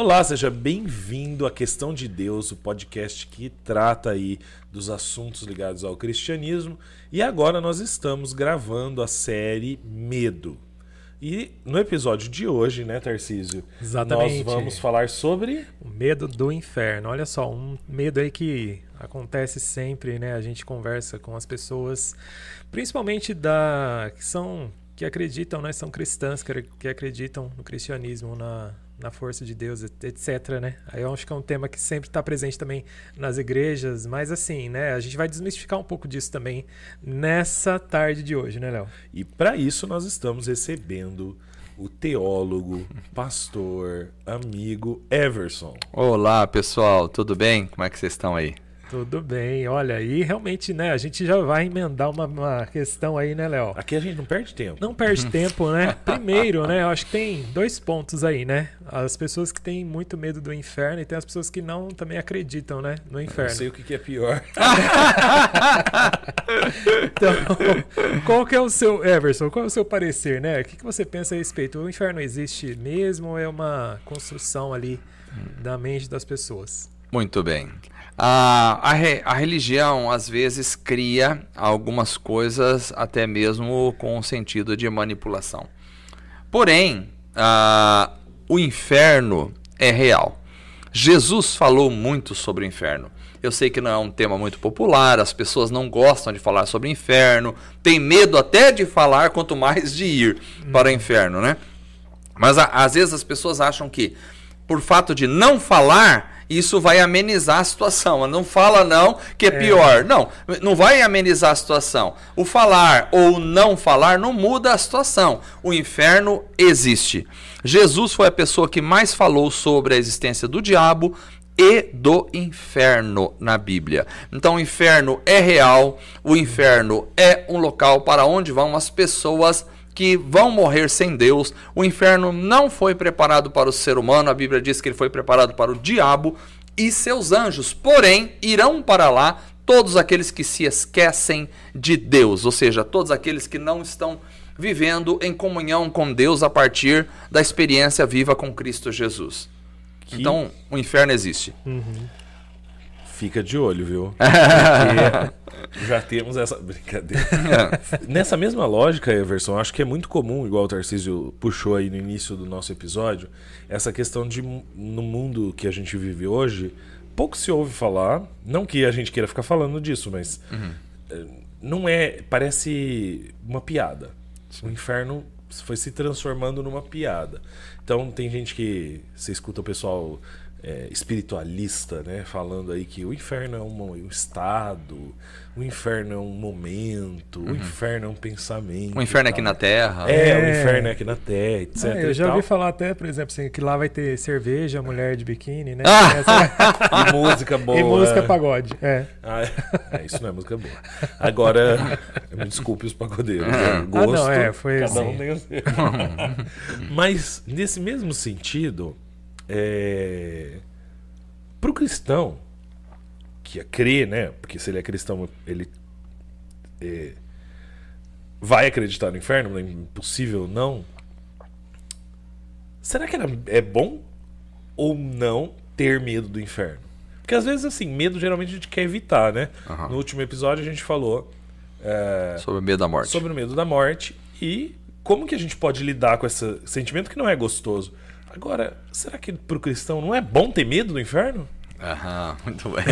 Olá, seja bem-vindo à Questão de Deus, o podcast que trata aí dos assuntos ligados ao cristianismo. E agora nós estamos gravando a série Medo. E no episódio de hoje, né, Tarcísio? Exatamente. Nós vamos falar sobre o medo do inferno. Olha só, um medo aí que acontece sempre, né? A gente conversa com as pessoas, principalmente da que são que acreditam, né, são cristãs, que, acreditam no cristianismo, na, na força de Deus, etc, né? Aí eu acho que é um tema que sempre está presente também nas igrejas, mas assim, né, a gente vai desmistificar um pouco disso também nessa tarde de hoje, né, Léo? E para isso nós estamos recebendo o teólogo, pastor, amigo Everson. Olá, pessoal, tudo bem? Como é que vocês estão aí? Tudo bem, olha, aí realmente, né, a gente já vai emendar uma, uma questão aí, né, Léo? Aqui a gente não perde tempo. Não perde tempo, né? Primeiro, né, eu acho que tem dois pontos aí, né? As pessoas que têm muito medo do inferno e tem as pessoas que não também acreditam, né, no inferno. Eu sei o que, que é pior. então, qual que é o seu, Everson, qual é o seu parecer, né? O que, que você pensa a respeito? O inferno existe mesmo ou é uma construção ali da mente das pessoas? Muito bem. A, a, re, a, religião às vezes cria algumas coisas até mesmo com o sentido de manipulação. Porém, a, o inferno é real. Jesus falou muito sobre o inferno. Eu sei que não é um tema muito popular, as pessoas não gostam de falar sobre o inferno, tem medo até de falar, quanto mais de ir para o inferno, né? Mas às vezes as pessoas acham que, por fato de não falar, isso vai amenizar a situação. Não fala não, que é, é, pior. Não, não vai amenizar a situação. O falar ou não falar não muda a situação. O inferno existe. Jesus foi a pessoa que mais falou sobre a existência do diabo e do inferno na Bíblia. Então o inferno é real, o inferno é um local para onde vão as pessoas que vão morrer sem Deus. O inferno não foi preparado para o ser humano, a Bíblia diz que ele foi preparado para o diabo e seus anjos. Porém, irão para lá todos aqueles que se esquecem de Deus, ou seja, todos aqueles que não estão vivendo em comunhão com Deus a partir da experiência viva com Cristo Jesus. Que... Então, o inferno existe. Uhum. Fica de olho, viu? Porque já temos essa brincadeira. Nessa mesma lógica, Everson, acho que é muito comum, igual o Tarcísio puxou aí no início do nosso episódio, essa questão de no mundo que a gente vive hoje, pouco se ouve falar, não que a gente queira ficar falando disso, mas uhum. Eh, não é, parece uma piada. Sim. O inferno foi se transformando numa piada. Então tem gente que você escuta o pessoal é, espiritualista, né? Falando aí que o inferno é um, um estado, o inferno é um momento, uhum. o inferno é um pensamento. O inferno é aqui na Terra. É, é, o inferno é aqui na Terra, etc. Ah, eu já ouvi falar até, por exemplo, assim, que lá vai ter cerveja, mulher de biquíni, né? Ah! e música boa. E música pagode, é. Ah, é. Isso não é música boa. Agora, me desculpe os pagodeiros. Né? Gosto, ah, não, é, foi cada assim. um tem o seu. Mas, nesse mesmo sentido é, para o cristão que é crer, né? Porque se ele é cristão, ele é, vai acreditar no inferno, é impossível não. Será que é bom ou não ter medo do inferno? Porque às vezes, assim, medo geralmente a gente quer evitar, né? Uhum. No último episódio a gente falou. É, sobre o medo da morte. Sobre o medo da morte e como que a gente pode lidar com esse sentimento que não é gostoso. Agora, será que para o cristão não é bom ter medo do inferno? Aham, muito bem.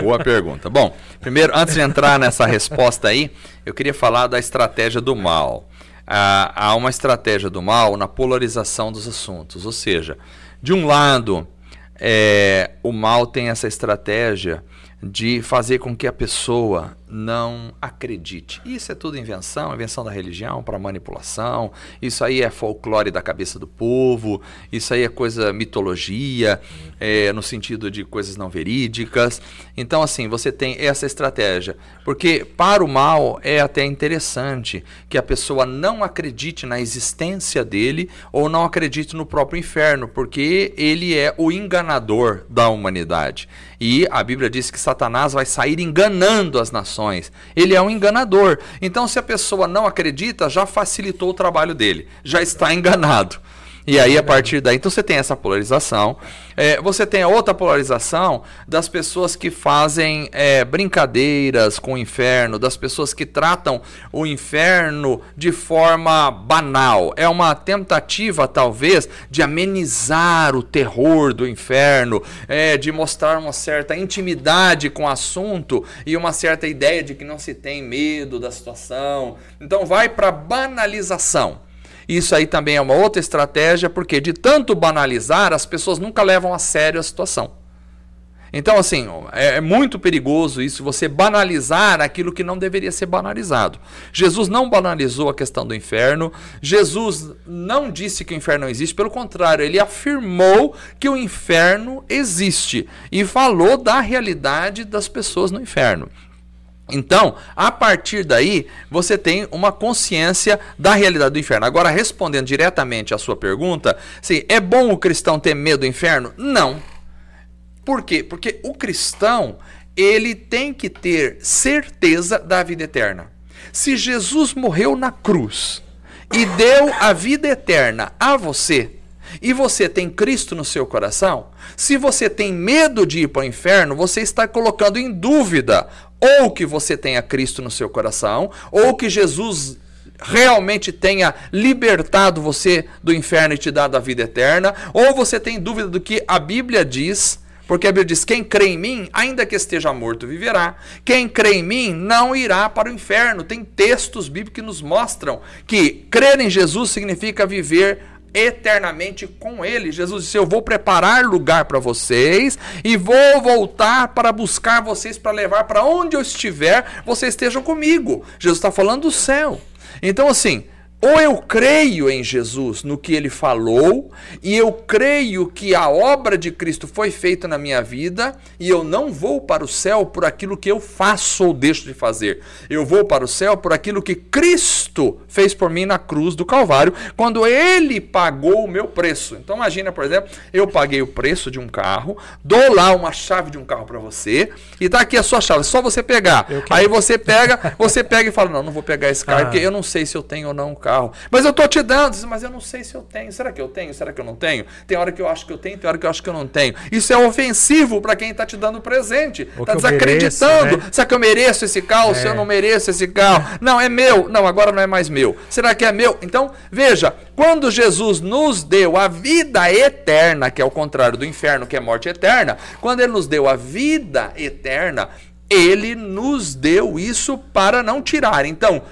Boa pergunta. Bom, primeiro, antes de entrar nessa resposta aí, eu queria falar da estratégia do mal. Ah, há uma estratégia do mal na polarização dos assuntos. Ou seja, de um lado, é, o mal tem essa estratégia de fazer com que a pessoa não acredite. Isso é tudo invenção, invenção da religião para manipulação. Isso aí é folclore da cabeça do povo. Isso aí é coisa mitologia, é, no sentido de coisas não verídicas. Então, assim, você tem essa estratégia. Porque para o mal é até interessante que a pessoa não acredite na existência dele ou não acredite no próprio inferno, porque ele é o enganador da humanidade. E a Bíblia diz que Satanás vai sair enganando as nações ele é um enganador. Então, se a pessoa não acredita, já facilitou o trabalho dele, já está enganado. E aí, a partir daí, então você tem essa polarização. É, você tem a outra polarização das pessoas que fazem é, brincadeiras com o inferno, das pessoas que tratam o inferno de forma banal. É uma tentativa, talvez, de amenizar o terror do inferno, é, de mostrar uma certa intimidade com o assunto e uma certa ideia de que não se tem medo da situação. Então, vai para banalização. Isso aí também é uma outra estratégia, porque de tanto banalizar, as pessoas nunca levam a sério a situação. Então, assim, é, é, muito perigoso isso, você banalizar aquilo que não deveria ser banalizado. Jesus não banalizou a questão do inferno, Jesus não disse que o inferno não existe, pelo contrário, ele afirmou que o inferno existe e falou da realidade das pessoas no inferno. Então, a partir daí, você tem uma consciência da realidade do inferno. Agora, respondendo diretamente à sua pergunta, se é bom o cristão ter medo do inferno? Não. Por quê? Porque o cristão, ele tem que ter certeza da vida eterna. Se Jesus morreu na cruz e deu a vida eterna a você, e você tem Cristo no seu coração, se você tem medo de ir para o inferno, você está colocando em dúvida ou que você tenha Cristo no seu coração, ou que Jesus realmente tenha libertado você do inferno e te dado a vida eterna, ou você tem dúvida do que a Bíblia diz, porque a Bíblia diz: quem crê em mim, ainda que esteja morto, viverá. Quem crê em mim não irá para o inferno. Tem textos bíblicos que nos mostram que crer em Jesus significa viver eternamente com Ele. Jesus disse: Eu vou preparar lugar para vocês e vou voltar para buscar vocês para levar para onde eu estiver, vocês estejam comigo. Jesus está falando do céu. Então, assim, ou eu creio em Jesus, no que ele falou, e eu creio que a obra de Cristo foi feita na minha vida, e eu não vou para o céu por aquilo que eu faço ou deixo de fazer. Eu vou para o céu por aquilo que Cristo fez por mim na cruz do Calvário, quando ele pagou o meu preço. Então imagina, por exemplo, eu paguei o preço de um carro, dou lá uma chave de um carro para você, e tá aqui a sua chave, é só você pegar. Aí você pega, você pega e fala: "Não, não vou pegar esse carro, ah. porque eu não sei se eu tenho ou não um carro carro. Mas eu tô te dando, mas eu não sei se eu tenho. Será que eu tenho? Será que eu não tenho? Tem hora que eu acho que eu tenho, tem hora que eu acho que eu não tenho. Isso é ofensivo para quem está te dando presente. Está desacreditando. Mereço, né? Será que eu mereço esse carro? É. Se eu não mereço esse carro? Não, é meu. Não, agora não é mais meu. Será que é meu? Então, veja, quando Jesus nos deu a vida eterna, que é o contrário do inferno, que é morte eterna, quando ele nos deu a vida eterna, ele nos deu isso para não tirar. Então,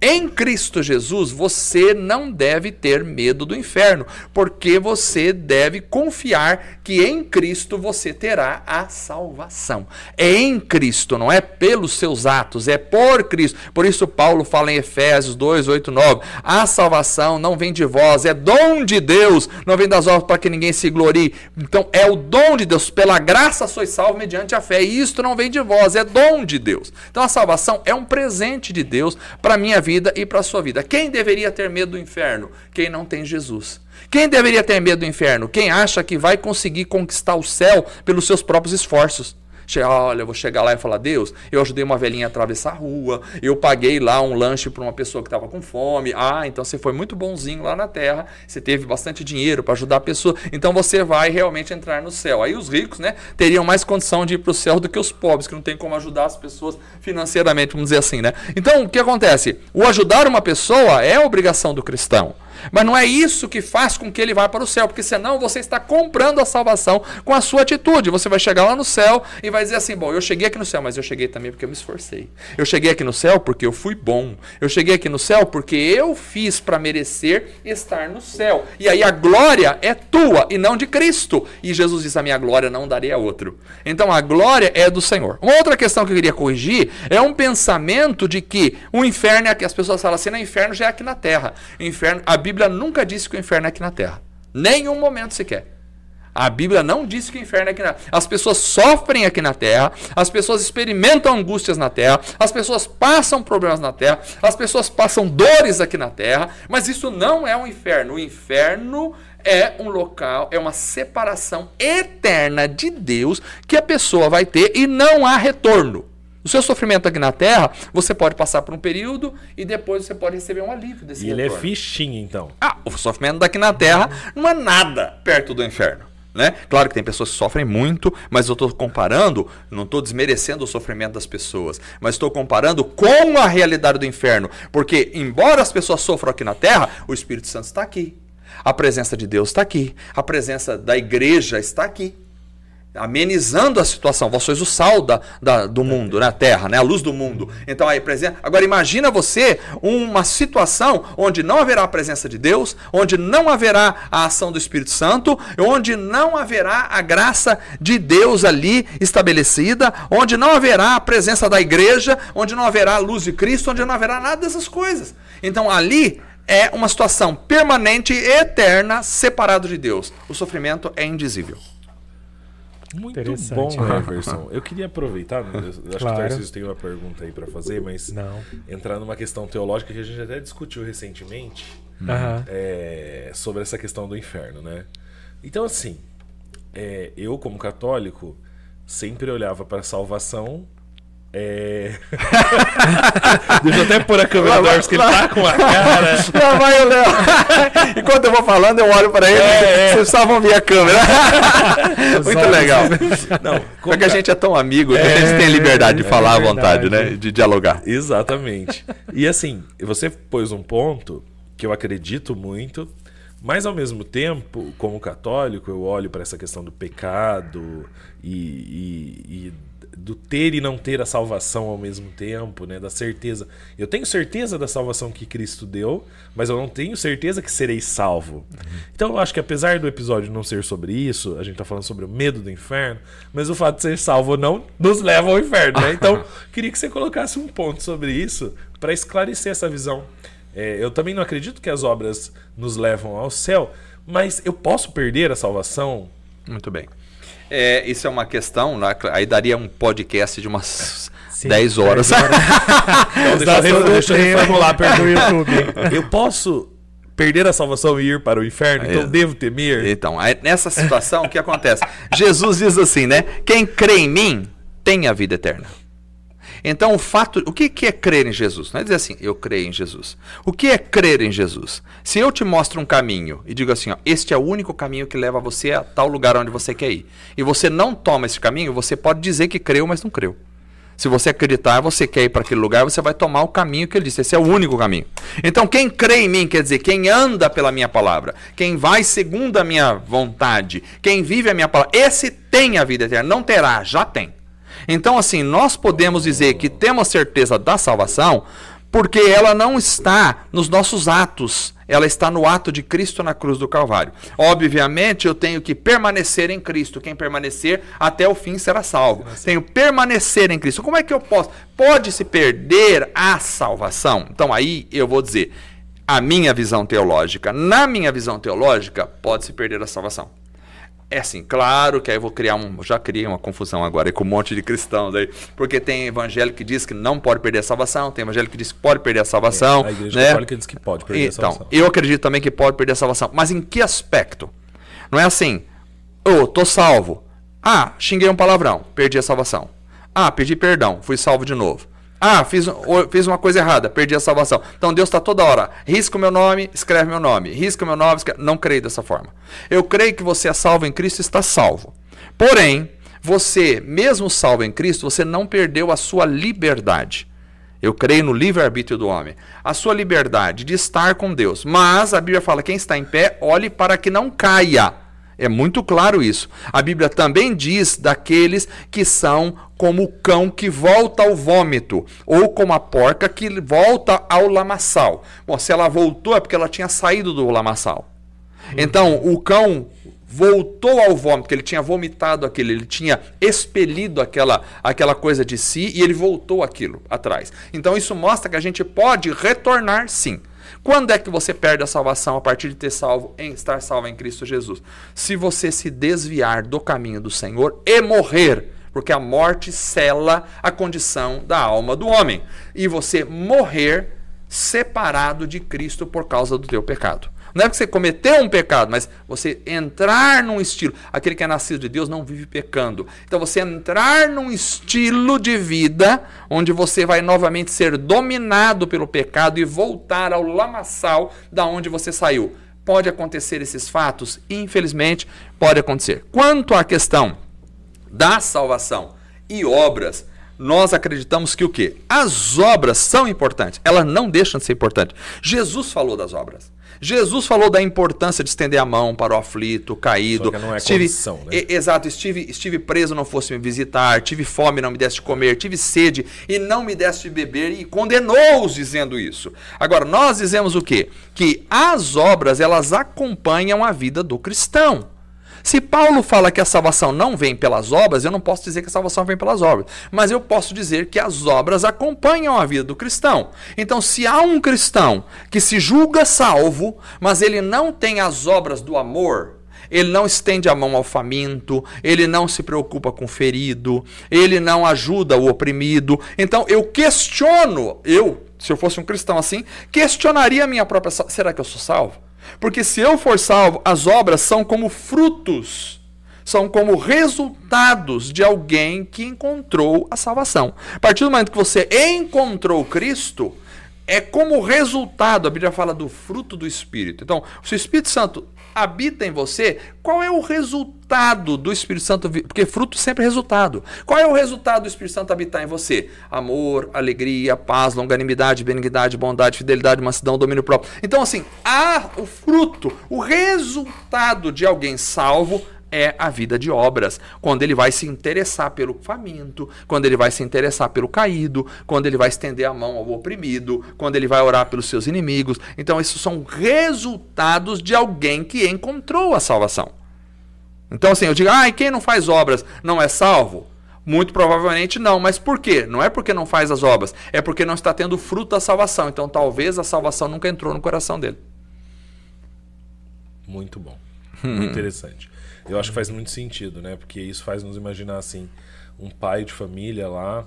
em Cristo Jesus, você não deve ter medo do inferno, porque você deve confiar que em Cristo você terá a salvação. É em Cristo, não é pelos seus atos, é por Cristo. Por isso, Paulo fala em Efésios 2, 8, 9: a salvação não vem de vós, é dom de Deus, não vem das obras para que ninguém se glorie. Então, é o dom de Deus, pela graça sois salvos mediante a fé, e isto não vem de vós, é dom de Deus. Então, a salvação é um presente de Deus para minha vida vida e para a sua vida. Quem deveria ter medo do inferno? Quem não tem Jesus. Quem deveria ter medo do inferno? Quem acha que vai conseguir conquistar o céu pelos seus próprios esforços. Olha, eu vou chegar lá e falar: Deus, eu ajudei uma velhinha a atravessar a rua, eu paguei lá um lanche para uma pessoa que estava com fome. Ah, então você foi muito bonzinho lá na terra, você teve bastante dinheiro para ajudar a pessoa, então você vai realmente entrar no céu. Aí os ricos, né, teriam mais condição de ir para o céu do que os pobres, que não tem como ajudar as pessoas financeiramente, vamos dizer assim, né? Então, o que acontece? O ajudar uma pessoa é obrigação do cristão. Mas não é isso que faz com que ele vá para o céu, porque senão você está comprando a salvação com a sua atitude. Você vai chegar lá no céu e vai dizer assim: Bom, eu cheguei aqui no céu, mas eu cheguei também porque eu me esforcei. Eu cheguei aqui no céu porque eu fui bom. Eu cheguei aqui no céu porque eu fiz para merecer estar no céu. E aí a glória é tua e não de Cristo. E Jesus diz: A minha glória não darei a outro. Então a glória é do Senhor. Uma outra questão que eu queria corrigir é um pensamento de que o inferno é aqui. As pessoas falam assim: o inferno já é aqui na terra. O inferno, a Bíblia nunca disse que o inferno é aqui na terra. Nenhum momento sequer. A Bíblia não diz que o inferno é aqui na terra. As pessoas sofrem aqui na terra, as pessoas experimentam angústias na terra, as pessoas passam problemas na terra, as pessoas passam dores aqui na terra, mas isso não é um inferno. O inferno é um local, é uma separação eterna de Deus que a pessoa vai ter e não há retorno. O seu sofrimento aqui na Terra, você pode passar por um período e depois você pode receber um alívio desse E ele é retorno. fichinho, então. Ah, o sofrimento daqui na Terra não é nada perto do inferno. Né? Claro que tem pessoas que sofrem muito, mas eu estou comparando, não estou desmerecendo o sofrimento das pessoas, mas estou comparando com a realidade do inferno. Porque, embora as pessoas sofram aqui na Terra, o Espírito Santo está aqui. A presença de Deus está aqui. A presença da igreja está aqui amenizando a situação. Vós sois o sal da, da, do mundo, né? Terra, né? A luz do mundo. Então aí presença. Agora imagina você uma situação onde não haverá a presença de Deus, onde não haverá a ação do Espírito Santo, onde não haverá a graça de Deus ali estabelecida, onde não haverá a presença da igreja, onde não haverá a luz de Cristo, onde não haverá nada dessas coisas. Então ali é uma situação permanente e eterna separado de Deus. O sofrimento é indizível. Muito Interessante, bom, né? Everson. Eu queria aproveitar, eu acho que o Claro. Tarcísio tem uma pergunta aí pra fazer, mas Não. entrar numa questão teológica que a gente até discutiu recentemente Aham. é, sobre essa questão do inferno, né? Então, assim, é, eu como católico sempre olhava pra salvação. É... Deixa eu até pôr a câmera do Everson, que ele tá com a cara. Lá vai o Léo. Enquanto eu vou falando, eu olho para ele. É, é. Vocês só vão ver a câmera. Muito olhos. legal. Não, Porque a gente é tão amigo que a gente tem liberdade de é falar à vontade, né? De dialogar. Exatamente. E assim, você pôs um ponto que eu acredito muito, mas ao mesmo tempo, como católico, eu olho para essa questão do pecado e, e- e do ter e não ter a salvação ao mesmo tempo, né? Da certeza. Eu tenho certeza da salvação que Cristo deu, mas eu não tenho certeza que serei salvo. Então eu acho que apesar do episódio não ser sobre isso, a gente tá falando sobre o medo do inferno, mas o fato de ser salvo ou não nos leva ao inferno, né? Então, queria que você colocasse um ponto sobre isso para esclarecer essa visão. É, eu também não acredito que as obras nos levam ao céu, mas eu posso perder a salvação? Muito bem. É, isso é uma questão, né? aí daria um podcast de umas Sim, 10 horas. 10 Então, deixa, eu, deixa reformular pergunta. YouTube. Eu posso perder a salvação e ir para o inferno? Então É. devo temer? Então, aí, nessa situação, o que acontece? Jesus diz assim, né? Quem crê em mim tem a vida eterna. Então, o fato. O que que é crer em Jesus? Não é dizer assim, eu creio em Jesus. O que é crer em Jesus? Se eu te mostro um caminho e digo assim, ó, este é o único caminho que leva você a tal lugar onde você quer ir, e você não toma esse caminho, você pode dizer que creu, mas não creu. Se você acreditar, você quer ir para aquele lugar, você vai tomar o caminho que ele disse. Esse é o único caminho. Então, quem crê em mim, quer dizer, quem anda pela minha palavra, quem vai segundo a minha vontade, quem vive a minha palavra, esse tem a vida eterna. Não terá, já tem. Então, assim, nós podemos dizer que temos certeza da salvação porque ela não está nos nossos atos, ela está no ato de Cristo na cruz do Calvário. Obviamente, eu tenho que permanecer em Cristo. Quem permanecer até o fim será salvo. Tenho que permanecer em Cristo. Como é que eu posso? Pode se perder a salvação? Então, aí eu vou dizer a minha visão teológica. Na minha visão teológica, pode se perder a salvação. É assim, claro que aí eu vou criar um. Já criei uma confusão agora com um monte de cristãos aí. Porque tem evangelho que diz que não pode perder a salvação, tem evangelho que diz que pode perder a salvação. a igreja né? católica diz que pode perder a Então, salvação. eu acredito também que pode perder a salvação. Mas em que aspecto? Não é assim, ô, tô salvo. Ah, xinguei um palavrão, perdi a salvação. Ah, pedi perdão, fui salvo de novo. Ah, fiz, fiz uma coisa errada, perdi a salvação. Então Deus está toda hora. Risca o meu nome, escreve meu nome. Risca o meu nome, escreve... Não creio dessa forma. Eu creio que você é salvo em Cristo está salvo. Porém, você, mesmo salvo em Cristo, você não perdeu a sua liberdade. Eu creio no livre-arbítrio do homem. A sua liberdade de estar com Deus. Mas a Bíblia fala: quem está em pé, olhe para que não caia. É muito claro isso. A Bíblia também diz daqueles que são como o cão que volta ao vômito, ou como a porca que volta ao lamaçal. Bom, se ela voltou é porque ela tinha saído do lamaçal. Então, o cão voltou ao vômito, porque ele tinha vomitado aquilo, ele tinha expelido aquela, aquela coisa de si e ele voltou aquilo atrás. Então, isso mostra que a gente pode retornar sim. Quando é que você perde a salvação a partir de ter salvo em estar salvo em Cristo Jesus? Se você se desviar do caminho do Senhor e morrer, porque a morte cela a condição da alma do homem, e você morrer separado de Cristo por causa do teu pecado. Não é porque você cometeu um pecado, mas você entrar num estilo. Aquele que é nascido de Deus não vive pecando. Então você entrar num estilo de vida onde você vai novamente ser dominado pelo pecado e voltar ao lamaçal da onde você saiu. Pode acontecer esses fatos? Infelizmente, pode acontecer. Quanto à questão da salvação e obras, nós acreditamos que o quê? As obras são importantes, elas não deixam de ser importantes. Jesus falou das obras. Jesus falou da importância de estender a mão para o aflito, caído. Só que não é estive, condição, né? Exato, estive, estive preso, não fosse me visitar, tive fome, não me deste de comer, tive sede e não me deste de beber, e condenou-os dizendo isso. Agora, nós dizemos o quê? Que as obras, elas acompanham a vida do cristão. Se Paulo fala que a salvação não vem pelas obras, eu não posso dizer que a salvação vem pelas obras, mas eu posso dizer que as obras acompanham a vida do cristão. Então, se há um cristão que se julga salvo, mas ele não tem as obras do amor, ele não estende a mão ao faminto, ele não se preocupa com o ferido, ele não ajuda o oprimido. Então eu questiono, eu, se eu fosse um cristão assim, questionaria a minha própria será que eu sou salvo? Porque se eu for salvo, as obras são como frutos, são como resultados de alguém que encontrou a salvação. A partir do momento que você encontrou Cristo, é como resultado, a Bíblia fala do fruto do Espírito. Então, se o Espírito Santo habita em você, qual é o resultado do Espírito Santo? Porque fruto sempre é resultado. Qual é o resultado do Espírito Santo habitar em você? Amor, alegria, paz, longanimidade, benignidade, bondade, fidelidade, mansidão, domínio próprio. Então, assim, há o fruto, o resultado de alguém salvo é a vida de obras, quando ele vai se interessar pelo faminto, quando ele vai se interessar pelo caído, quando ele vai estender a mão ao oprimido, quando ele vai orar pelos seus inimigos. Então, esses são resultados de alguém que encontrou a salvação. Então, assim, eu digo, ah, e quem não faz obras não é salvo? Muito provavelmente não, mas por quê? Não é porque não faz as obras, é porque não está tendo fruto da salvação. Então, talvez a salvação nunca entrou no coração dele. Muito bom. Muito interessante. Eu acho que faz muito sentido, né? Porque isso faz nos imaginar assim, um pai de família lá,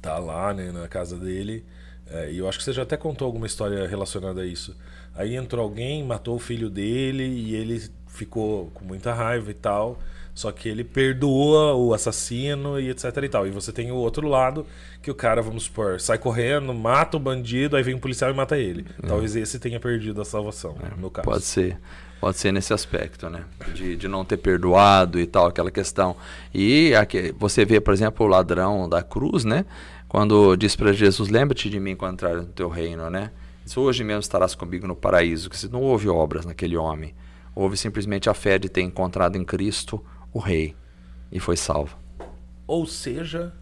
tá lá, né, na casa dele. é, e eu acho que você já até contou alguma história relacionada a isso. Aí entrou alguém, matou o filho dele e ele ficou com muita raiva e tal. Só que ele perdoa o assassino e etc e tal. E você tem o outro lado, que o cara, vamos supor, sai correndo, mata o bandido, aí vem um policial e mata ele. Talvez esse tenha perdido a salvação, no caso. Pode ser. Pode ser nesse aspecto, né? De, de não ter perdoado e tal, aquela questão. E aqui, você vê, por exemplo, o ladrão da cruz, né? Quando diz para Jesus, lembra-te de mim quando entrar no teu reino, né? Diz, hoje mesmo estarás comigo no paraíso. Que não houve obras naquele homem. Houve simplesmente a fé de ter encontrado em Cristo o rei. E foi salvo. Ou seja,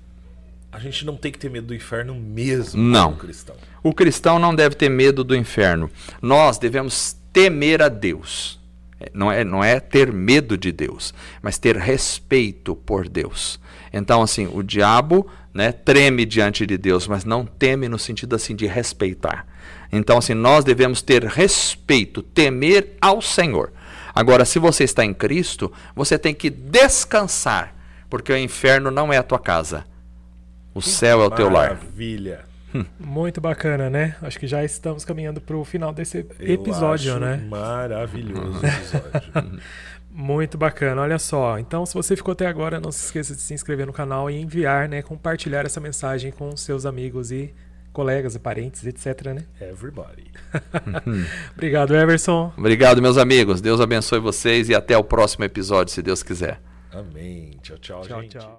a gente não tem que ter medo do inferno mesmo Não. como cristão. O cristão não deve ter medo do inferno. Nós devemos temer a Deus. É, Não é, não é ter medo de Deus, mas ter respeito por Deus. Então, assim, o diabo né, treme diante de Deus, mas não teme no sentido assim de respeitar. Então, assim, nós devemos ter respeito, temer ao Senhor. Agora, se você está em Cristo, você tem que descansar, porque o inferno não é a tua casa. O céu é o teu lar. Maravilha. Muito bacana, né? Acho que já estamos caminhando para o final desse Eu episódio, acho né? Maravilhoso o episódio. Muito bacana, olha só. Então, se você ficou até agora, não se esqueça de se inscrever no canal e enviar, né? Compartilhar essa mensagem com seus amigos e colegas e parentes, etc, né? Everybody. Obrigado, Everson. Obrigado, meus amigos. Deus abençoe vocês e até o próximo episódio, se Deus quiser. Amém. Tchau, tchau, Tchau, gente. tchau.